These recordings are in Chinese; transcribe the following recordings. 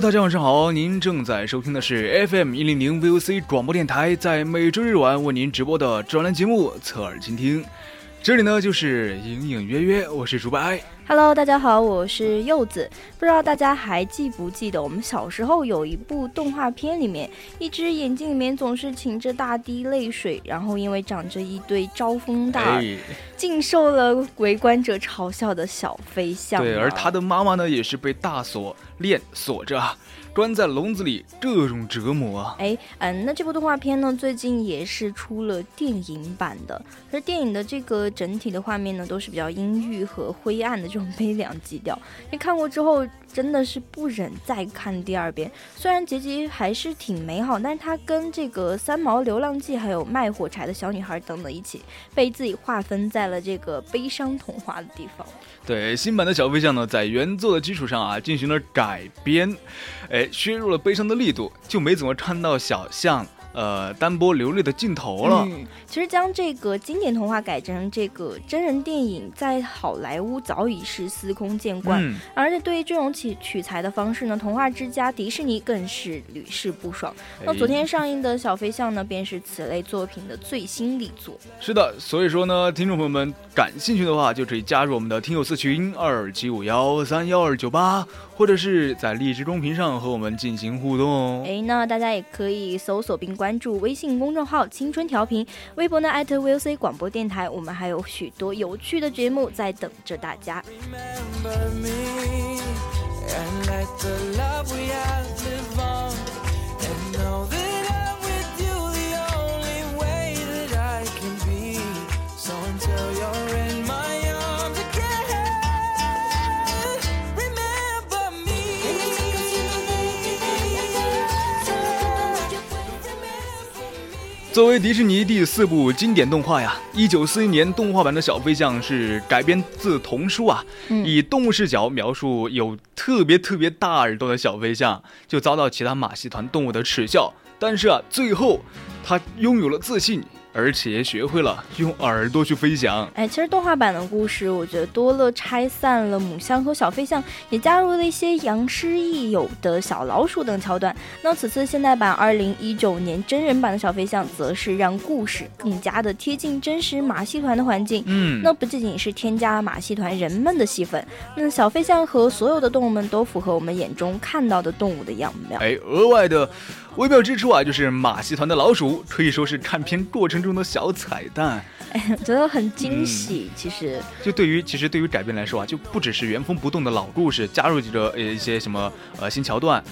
大家晚上好，您正在收听的是 FM 一零零 VOC 广播电台，在每周日晚为您直播的专栏节目《侧耳倾听》，这里呢就是隐隐约约，我是竹白。Hello，大家好，我是柚子。不知道大家还记不记得，我们小时候有一部动画片，里面一只眼睛里面总是噙着大滴泪水，然后因为长着一对招风大耳，竟受了围观者嘲笑的小飞象。对，而他的妈妈呢，也是被大锁链锁着。关在笼子里，这种折磨啊！哎，嗯，那这部动画片呢，最近也是出了电影版的。而电影的这个整体的画面呢，都是比较阴郁和灰暗的这种悲凉基调。你看过之后。真的是不忍再看第二遍。虽然结局还是挺美好，但是它跟这个《三毛流浪记》还有《卖火柴的小女孩》等等一起，被自己划分在了这个悲伤童话的地方。对，新版的小飞象呢，在原作的基础上啊，进行了改编，哎，削弱了悲伤的力度，就没怎么看到小象。呃，单波流泪的镜头了。嗯，其实将这个经典童话改成这个真人电影，在好莱坞早已是司空见惯。嗯，而且对于这种取取材的方式呢，童话之家迪士尼更是屡试不爽。那昨天上映的小飞象呢，便是此类作品的最新力作。是的，所以说呢，听众朋友们感兴趣的话，就可以加入我们的听友四群二七五幺三幺二九八，或者是在荔枝公屏上和我们进行互动。哎，那大家也可以搜索并关。注微信公众号“青春调频”，微博呢艾特 VOC 广播电台，我们还有许多有趣的节目在等着大家。作为迪士尼第四部经典动画呀，一九四一年动画版的小飞象是改编自童书啊，以动物视角描述有特别特别大耳朵的小飞象，就遭到其他马戏团动物的耻笑，但是啊，最后他拥有了自信。而且学会了用耳朵去飞翔。哎，其实动画版的故事，我觉得多了拆散了母象和小飞象，也加入了一些杨师益友的小老鼠等桥段。那此次现代版二零一九年真人版的小飞象，则是让故事更加的贴近真实马戏团的环境。嗯，那不仅仅是添加了马戏团人们的戏份，那小飞象和所有的动物们都符合我们眼中看到的动物的样貌。哎，额外的。微妙之处啊，就是马戏团的老鼠可以说是看片过程中的小彩蛋，哎，觉得很惊喜。其实，就对于其实对于改编来说啊，就不只是原封不动的老故事，加入几个呃一些什么呃新桥段，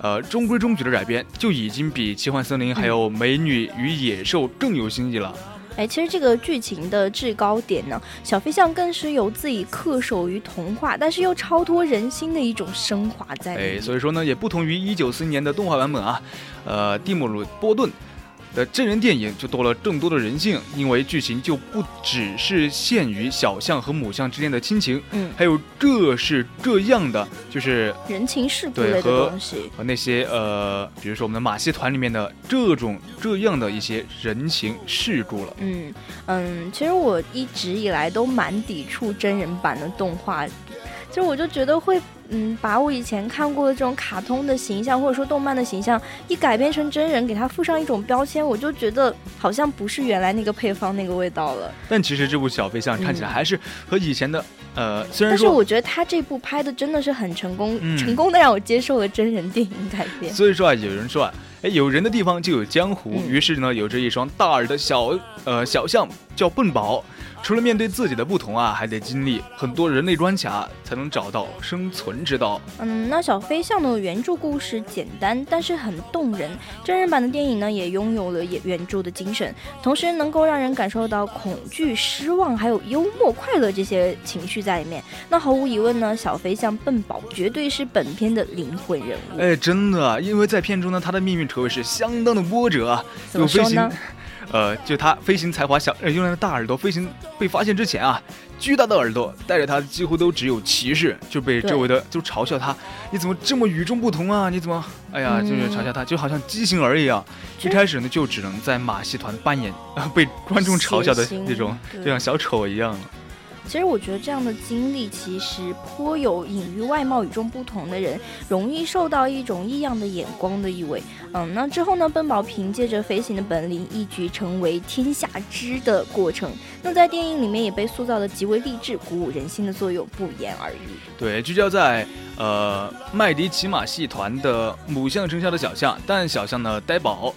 呃中规中矩的改编，就已经比奇幻森林还有美女与野兽更有新意了。哎，其实这个剧情的制高点呢，小飞象更是有自己恪守于童话，但是又超脱人心的一种升华在。哎，所以说呢，也不同于一九四年的动画版本啊，呃，蒂姆鲁波顿。的真人电影就多了更多的人性，因为剧情就不只是限于小象和母象之间的亲情，嗯，还有各式各样的，就是人情世故类的东西和那些呃，比如说我们的马戏团里面的这种这样的一些人情世故了。嗯嗯，其实我一直以来都蛮抵触真人版的动画。其实我就觉得会，嗯，把我以前看过的这种卡通的形象，或者说动漫的形象，一改编成真人，给它附上一种标签，我就觉得好像不是原来那个配方那个味道了。但其实这部小飞象看起来还是和以前的，呃，虽然说，但是我觉得他这部拍的真的是很成功，成功的让我接受了真人电影改编。所以说啊，有人说啊。哎，有人的地方就有江湖。于是呢，有着一双大耳的小呃小象叫笨宝。除了面对自己的不同啊，还得经历很多人类关卡，才能找到生存之道。嗯，那小飞象的原著故事简单，但是很动人。真人版的电影呢，也拥有了原著的精神，同时能够让人感受到恐惧、失望，还有幽默、快乐这些情绪在里面。那毫无疑问呢，小飞象笨宝绝对是本片的灵魂人物。哎，真的，因为在片中呢，他的命运可谓是相当的波折，怎么说呢？呃，就他飞行才华小，用来的大耳朵飞行被发现之前啊，巨大的耳朵带着他几乎都只有骑士，就被周围的就嘲笑他，你怎么这么与众不同啊？你怎么，哎呀，就是嘲笑他，就好像畸形儿一样。一开始呢，就只能在马戏团扮演被观众嘲笑的那种，就像小丑一样。其实我觉得这样的经历其实颇有隐喻外貌与众不同的人容易受到一种异样的眼光的意味。嗯，那之后呢，奔宝凭借着飞行的本领一举成为天下知的过程。那在电影里面也被塑造的极为励志、鼓舞人心的作用不言而喻。对，聚焦在呃麦迪骑马戏团的母象生下的小象，但小象呢呆宝，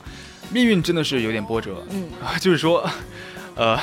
命运真的是有点波折。嗯，就是说，呃。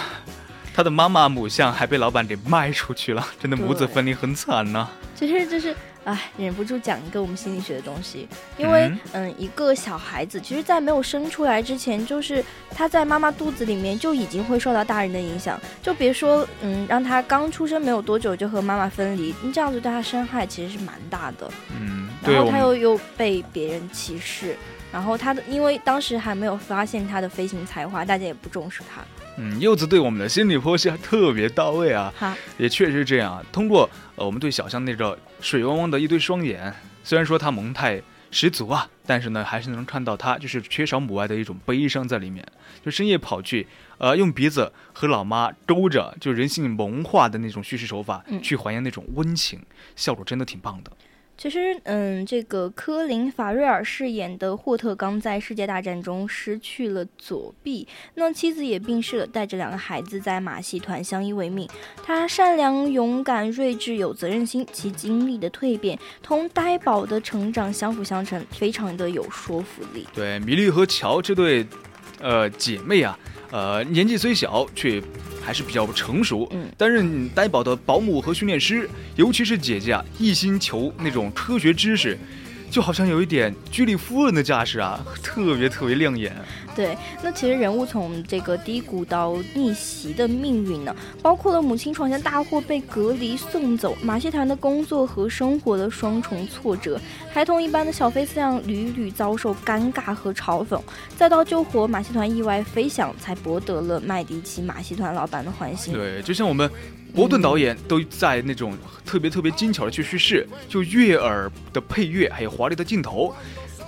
他的妈妈母象还被老板给卖出去了，真的母子分离很惨呢。其实就是，哎，忍不住讲一个我们心理学的东西，因为嗯，一个小孩子，其实在没有生出来之前，就是他在妈妈肚子里面就已经会受到大人的影响，就别说嗯，让他刚出生没有多久就和妈妈分离，这样子对他伤害其实是蛮大的。嗯，然后他又又被别人歧视，然后他的因为当时还没有发现他的飞行才华，大家也不重视他。嗯，柚子对我们的心理剖析还特别到位啊！好，也确实是这样。通过呃，我们对小象那个水汪汪的一对双眼，虽然说它萌态十足啊，但是呢，还是能看到它就是缺少母爱的一种悲伤在里面。就深夜跑去，呃，用鼻子和老妈勾着，就人性萌化的那种叙事手法，去还原那种温情，效果真的挺棒的。其实，嗯，这个科林·法瑞尔饰演的霍特刚在世界大战中失去了左臂，那妻子也病逝了，带着两个孩子在马戏团相依为命。他善良、勇敢、睿智、有责任心，其经历的蜕变同呆宝的成长相辅相成，非常的有说服力。对，米莉和乔这对，呃，姐妹啊，呃，年纪虽小，却。还是比较成熟，担任呆宝的保姆和训练师，尤其是姐姐啊，一心求那种科学知识。就好像有一点居里夫人的架势啊，特别特别亮眼。对，那其实人物从这个低谷到逆袭的命运呢，包括了母亲闯下大祸被隔离送走，马戏团的工作和生活的双重挫折，孩童一般的小飞象屡屡遭受尴尬和嘲讽，再到救活马戏团意外飞翔，才博得了麦迪奇马戏团老板的欢心。对，就像我们。伯顿导演都在那种特别特别精巧的去叙事，就悦耳的配乐，还有华丽的镜头，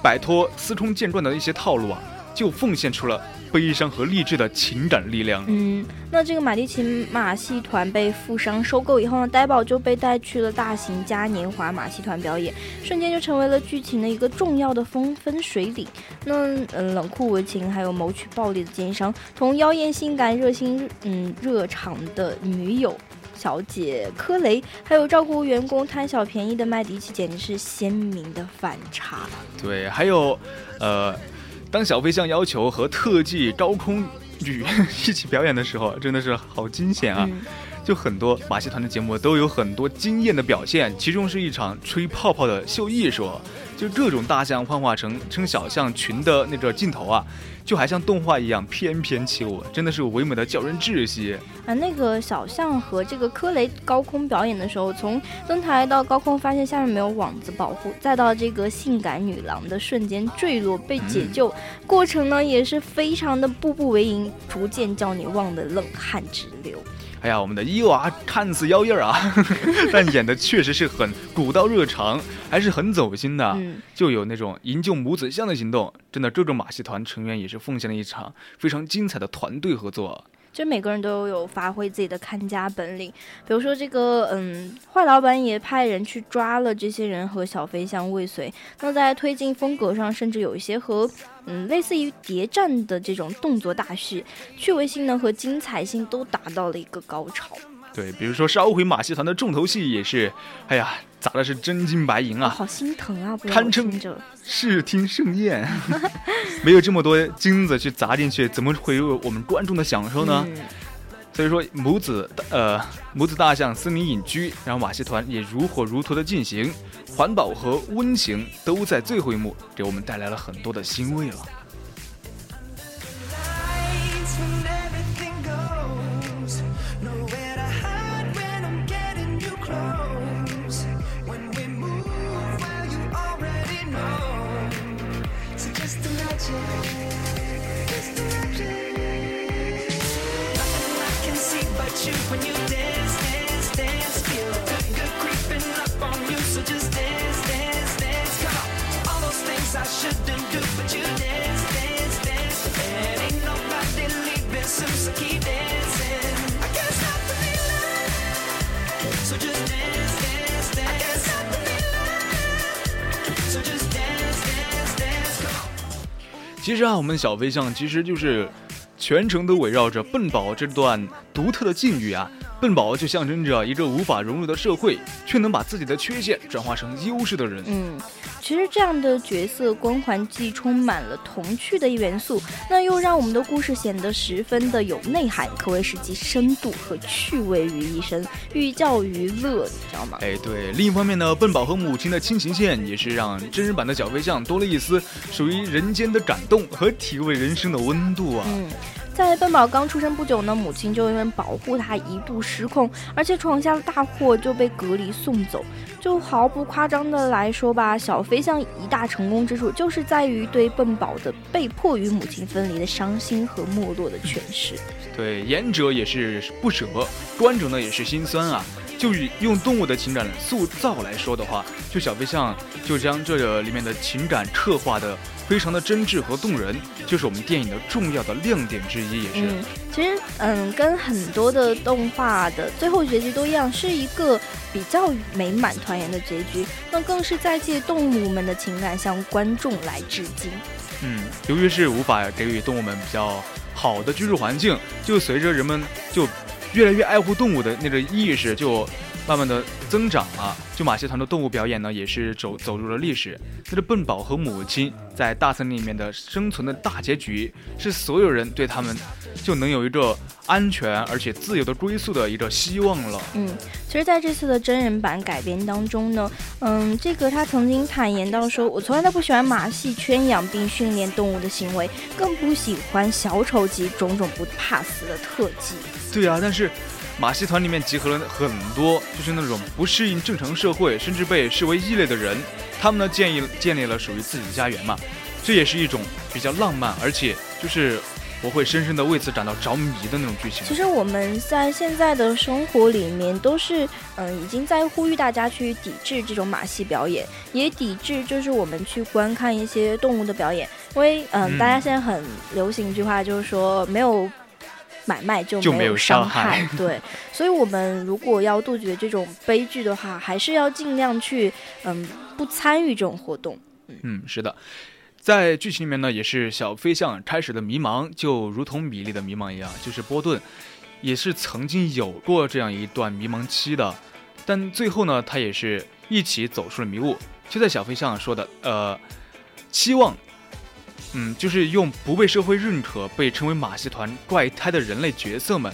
摆脱司空见惯的一些套路啊，就奉献出了悲伤和励志的情感力量。嗯，那这个马蒂奇马戏团被富商收购以后呢，呆宝就被带去了大型嘉年华马戏团表演，瞬间就成为了剧情的一个重要的风分水岭。那嗯，冷酷无情，还有谋取暴利的奸商，同妖艳性感、热心嗯热肠的女友。小姐科雷，还有照顾员工贪小便宜的麦迪奇，简直是鲜明的反差。对，还有，呃，当小飞象要求和特技高空女 一起表演的时候，真的是好惊险啊！就很多马戏团的节目都有很多惊艳的表现，其中是一场吹泡泡的秀艺术，就各种大象幻化成成小象群的那个镜头啊。就还像动画一样翩翩起舞，真的是唯美的叫人窒息啊！那个小象和这个科雷高空表演的时候，从登台到高空发现下面没有网子保护，再到这个性感女郎的瞬间坠落被解救，过程呢也是非常的步步为营，逐渐叫你忘得冷汗直流。哎呀，我们的伊娃看似妖艳啊，但演的确实是很古道热肠，还是很走心的。就有那种营救母子像的行动，真的，这种马戏团成员也是奉献了一场非常精彩的团队合作。就每个人都有发挥自己的看家本领。比如说这个，嗯，坏老板也派人去抓了这些人和小飞象未遂。那在推进风格上，甚至有一些和，嗯，类似于谍战的这种动作大戏，趣味性呢和精彩性都达到了一个高潮。对，比如说烧毁马戏团的重头戏也是，哎呀，砸的是真金白银啊，好心疼啊，堪称视听盛宴。没有这么多金子去砸进去，怎么会有我们观众的享受呢？所以说，母子呃母子大象森林隐居，然后马戏团也如火如荼的进行，环保和温情都在最后一幕给我们带来了很多的欣慰了。其实啊，我们小飞象其实就是全程都围绕着笨宝这段独特的境遇啊。笨宝就象征着一个无法融入的社会，却能把自己的缺陷转化成优势的人。嗯，其实这样的角色光环既充满了童趣的元素，那又让我们的故事显得十分的有内涵，可谓是集深度和趣味于一身，寓教于乐，你知道吗？哎，对。另一方面呢，笨宝和母亲的亲情线也是让真人版的小飞象多了一丝属于人间的感动和体味人生的温度啊。嗯。在笨宝刚出生不久呢，母亲就因为保护他一度失控，而且闯下了大祸，就被隔离送走。就毫不夸张的来说吧，小飞象一大成功之处就是在于对笨宝的被迫与母亲分离的伤心和没落的诠释。对，演者也是不舍，观者呢也是心酸啊。就以用动物的情感塑造来说的话，就小飞象就将这里面的情感刻画的。非常的真挚和动人，就是我们电影的重要的亮点之一，也是。嗯，其实，嗯，跟很多的动画的最后结局都一样，是一个比较美满团圆的结局。那更是在借动物们的情感向观众来致敬。嗯，由于是无法给予动物们比较好的居住环境，就随着人们就越来越爱护动物的那个意识就。慢慢的增长了，就马戏团的动物表演呢，也是走走入了历史。那个笨宝和母亲在大森林里面的生存的大结局，是所有人对他们就能有一个安全而且自由的归宿的一个希望了。嗯，其实在这次的真人版改编当中呢，嗯，这个他曾经坦言到说，我从来都不喜欢马戏圈养并训练动物的行为，更不喜欢小丑及种种不怕死的特技。对啊，但是。马戏团里面集合了很多，就是那种不适应正常社会，甚至被视为异类的人。他们呢，建议建立了属于自己的家园嘛。这也是一种比较浪漫，而且就是我会深深的为此感到着迷的那种剧情。其实我们在现在的生活里面，都是嗯，已经在呼吁大家去抵制这种马戏表演，也抵制就是我们去观看一些动物的表演。因为嗯，大家现在很流行一句话，就是说没有。买卖就没有伤害，对，所以我们如果要杜绝这种悲剧的话，还是要尽量去，嗯，不参与这种活动。嗯，是的，在剧情里面呢，也是小飞象开始的迷茫，就如同米莉的迷茫一样，就是波顿也是曾经有过这样一段迷茫期的，但最后呢，他也是一起走出了迷雾。就在小飞象说的，呃，期望。嗯，就是用不被社会认可、被称为马戏团怪胎的人类角色们，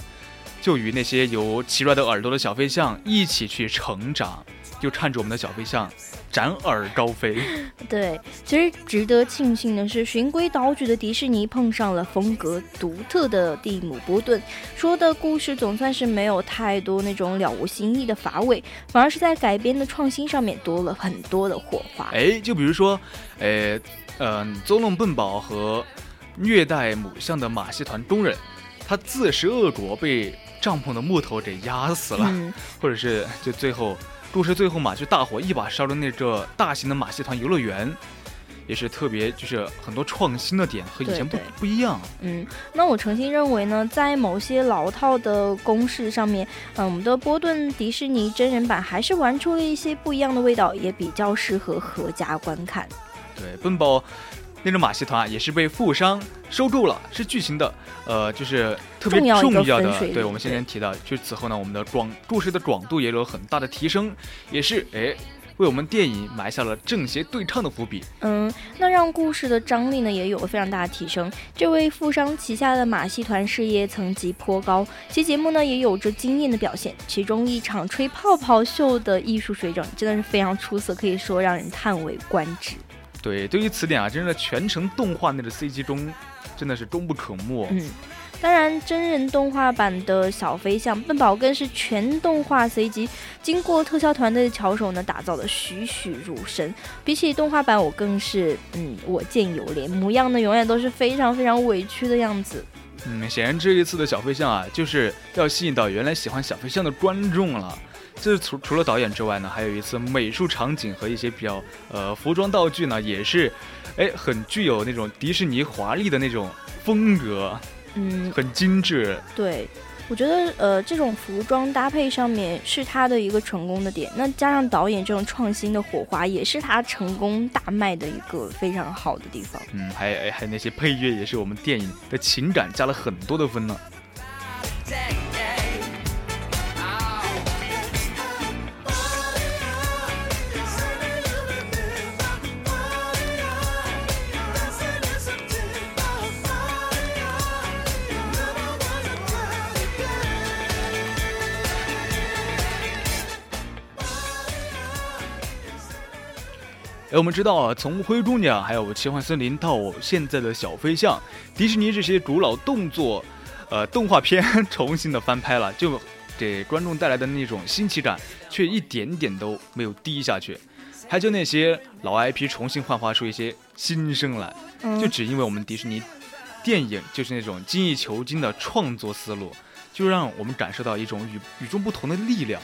就与那些有奇怪的耳朵的小飞象一起去成长，就看着我们的小飞象展耳高飞。对，其实值得庆幸的是，循规蹈矩的迪士尼碰上了风格独特的蒂姆·波顿，说的故事总算是没有太多那种了无新意的乏味，反而是在改编的创新上面多了很多的火花。哎，就比如说，呃。嗯，捉弄笨宝和虐待母象的马戏团工人，他自食恶果，被帐篷的木头给压死了，或者是就最后故事最后嘛，就大火一把烧了那个大型的马戏团游乐园，也是特别就是很多创新的点和以前不不一样。嗯，那我诚心认为呢，在某些老套的公式上面，嗯，我们的波顿迪士尼真人版还是玩出了一些不一样的味道，也比较适合合家观看。对，奔宝。那种马戏团啊也是被富商收购了，是剧情的，呃，就是特别重要的。对，我们先前提到，就此后呢，我们的广故事的广度也有很大的提升，也是哎，为我们电影埋下了正邪对唱的伏笔。嗯，那让故事的张力呢也有了非常大的提升。这位富商旗下的马戏团事业层级颇高，其节目呢也有着惊艳的表现，其中一场吹泡泡秀的艺术水准真的是非常出色，可以说让人叹为观止。对，对于此点啊，真的全程动画内的 CG 中，真的是功不可没。嗯，当然，真人动画版的小飞象笨宝更是全动画 CG，经过特效团队的巧手呢，打造的栩栩如生。比起动画版，我更是嗯，我见犹怜，模样呢永远都是非常非常委屈的样子。嗯，显然这一次的小飞象啊，就是要吸引到原来喜欢小飞象的观众了。这是除除了导演之外呢，还有一次美术场景和一些比较呃服装道具呢，也是，哎，很具有那种迪士尼华丽的那种风格，嗯，很精致。对，我觉得呃这种服装搭配上面是他的一个成功的点，那加上导演这种创新的火花，也是他成功大卖的一个非常好的地方。嗯，还有还有那些配乐也是我们电影的情感加了很多的分呢。哎，我们知道啊，从灰姑娘，还有奇幻森林到现在的小飞象，迪士尼这些古老动作，呃，动画片 重新的翻拍了，就给观众带来的那种新奇感，却一点点都没有低下去。还就那些老 IP 重新焕发出一些新生来，就只因为我们迪士尼电影就是那种精益求精的创作思路，就让我们感受到一种与与众不同的力量，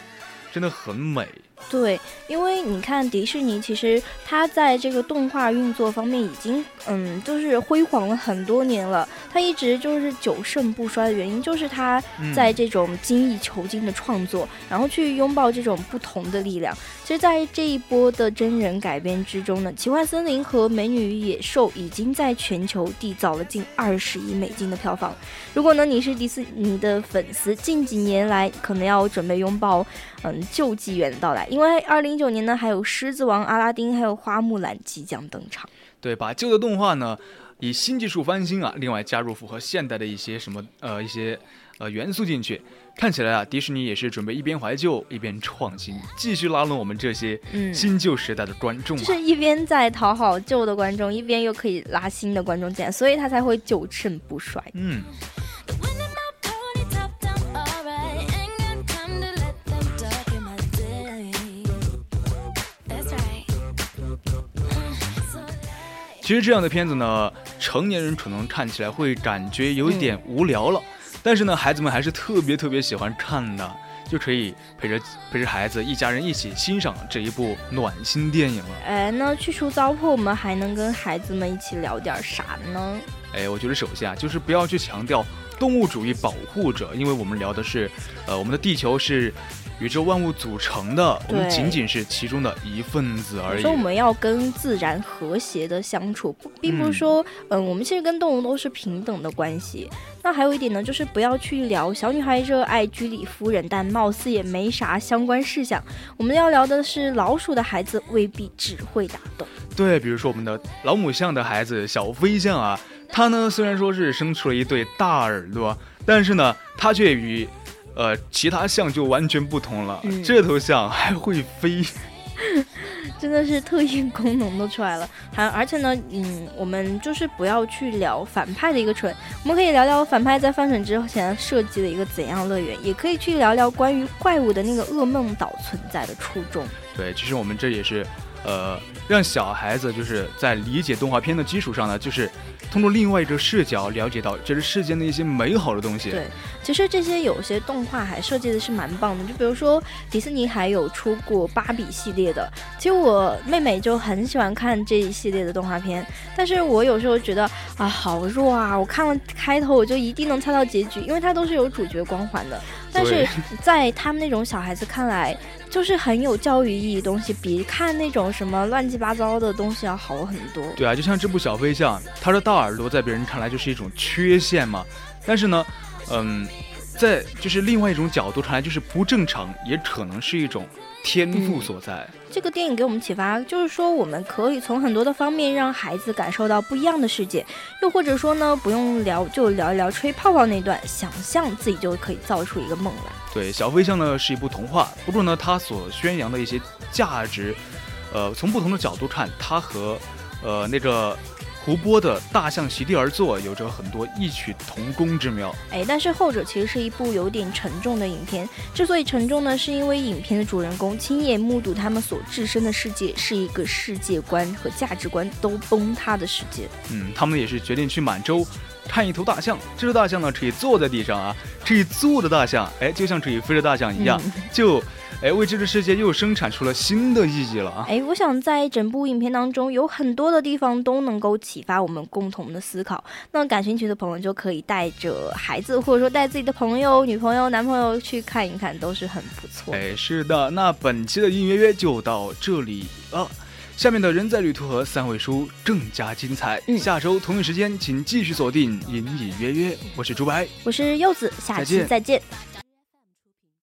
真的很美。对，因为你看迪士尼，其实它在这个动画运作方面已经，嗯，就是辉煌了很多年了。它一直就是久盛不衰的原因，就是它在这种精益求精的创作，然后去拥抱这种不同的力量。其实，在这一波的真人改编之中呢，《奇幻森林》和《美女与野兽》已经在全球缔造了近二十亿美金的票房。如果呢你是迪士尼的粉丝，近几年来可能要准备拥抱，嗯，旧纪元的到来。因为二零一九年呢，还有《狮子王》、《阿拉丁》还有《花木兰》即将登场。对，把旧的动画呢以新技术翻新啊，另外加入符合现代的一些什么呃一些呃元素进去，看起来啊，迪士尼也是准备一边怀旧一边创新，继续拉拢我们这些新旧时代的观众。就是一边在讨好旧的观众，一边又可以拉新的观众进来，所以他才会久盛不衰。嗯。其实这样的片子呢，成年人可能看起来会感觉有一点无聊了，但是呢，孩子们还是特别特别喜欢看的，就可以陪着陪着孩子一家人一起欣赏这一部暖心电影了。哎，那去除糟粕，我们还能跟孩子们一起聊点啥呢？哎，我觉得首先啊，就是不要去强调动物主义保护者，因为我们聊的是，呃，我们的地球是。宇宙万物组成的，我们仅仅是其中的一份子而已。所以我们要跟自然和谐的相处，并不是说，嗯，我们其实跟动物都是平等的关系。那还有一点呢，就是不要去聊小女孩热爱居里夫人，但貌似也没啥相关事项。我们要聊的是老鼠的孩子未必只会打洞。对，比如说我们的老母象的孩子小飞象啊，它呢虽然说是生出了一对大耳朵，但是呢，它却与呃，其他象就完全不同了。这头象还会飞，真的是特异功能都出来了。还而且呢，嗯，我们就是不要去聊反派的一个蠢，我们可以聊聊反派在翻蠢之前设计的一个怎样乐园，也可以去聊聊关于怪物的那个噩梦岛存在的初衷。对，其实我们这也是呃，让小孩子就是在理解动画片的基础上呢，就是通过另外一个视角了解到这是世间的一些美好的东西。对，其实这些有些动画还设计的是蛮棒的，就比如说迪士尼还有出过芭比系列的，其实我妹妹就很喜欢看这一系列的动画片，但是我有时候觉得啊好弱啊，我看了开头我就一定能猜到结局，因为它都是有主角光环的，但是在他们那种小孩子看来。就是很有教育意义的东西，比看那种什么乱七八糟的东西要好很多。对啊，就像这部小飞象，它的大耳朵在别人看来就是一种缺陷嘛，但是呢，嗯，在就是另外一种角度看来就是不正常，也可能是一种。天赋所在。这个电影给我们启发，就是说我们可以从很多的方面让孩子感受到不一样的世界，又或者说呢，不用聊就聊一聊吹泡泡那段，想象自己就可以造出一个梦来。对，小飞象呢是一部童话，不过呢，它所宣扬的一些价值，呃，从不同的角度看，它和呃那个。胡波的大象席地而坐有着很多异曲同工之妙，哎，但是后者其实是一部有点沉重的影片。之所以沉重呢，是因为影片的主人公亲眼目睹他们所置身的世界是一个世界观和价值观都崩塌的世界。嗯，他们也是决定去满洲看一头大象。这头大象呢，可以坐在地上啊，可以坐的大象，哎，就像可以飞的大象一样，就。哎，为这个世界又生产出了新的意义了啊！哎，我想在整部影片当中，有很多的地方都能够启发我们共同的思考。那感兴趣的朋友就可以带着孩子，或者说带自己的朋友、女朋友、男朋友去看一看，都是很不错。哎，是的，那本期的隐约约就到这里了。下面的人在旅途和三位书更加精彩。下周同一时间，请继续锁定隐隐约约。我是朱白，我是柚子，下期再见。